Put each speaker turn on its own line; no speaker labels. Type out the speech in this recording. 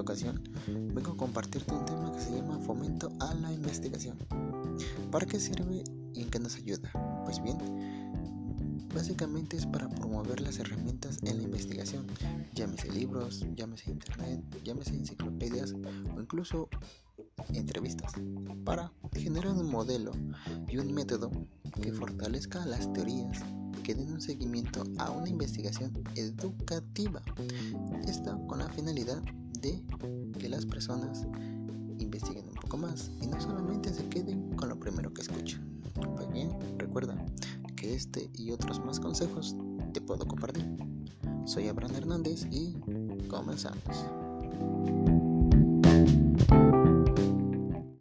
ocasión vengo a compartirte un tema que se llama fomento a la investigación. ¿Para qué sirve y en qué nos ayuda? Pues bien, básicamente es para promover las herramientas en la investigación, llámese libros, llámese internet, llámese enciclopedias o incluso entrevistas, para generar un modelo y un método que fortalezca las teorías que den un seguimiento a una investigación educativa. Esto con la finalidad de que las personas investiguen un poco más y no solamente se queden con lo primero que escuchan. Pues bien, recuerda que este y otros más consejos te puedo compartir. Soy Abraham Hernández y comenzamos.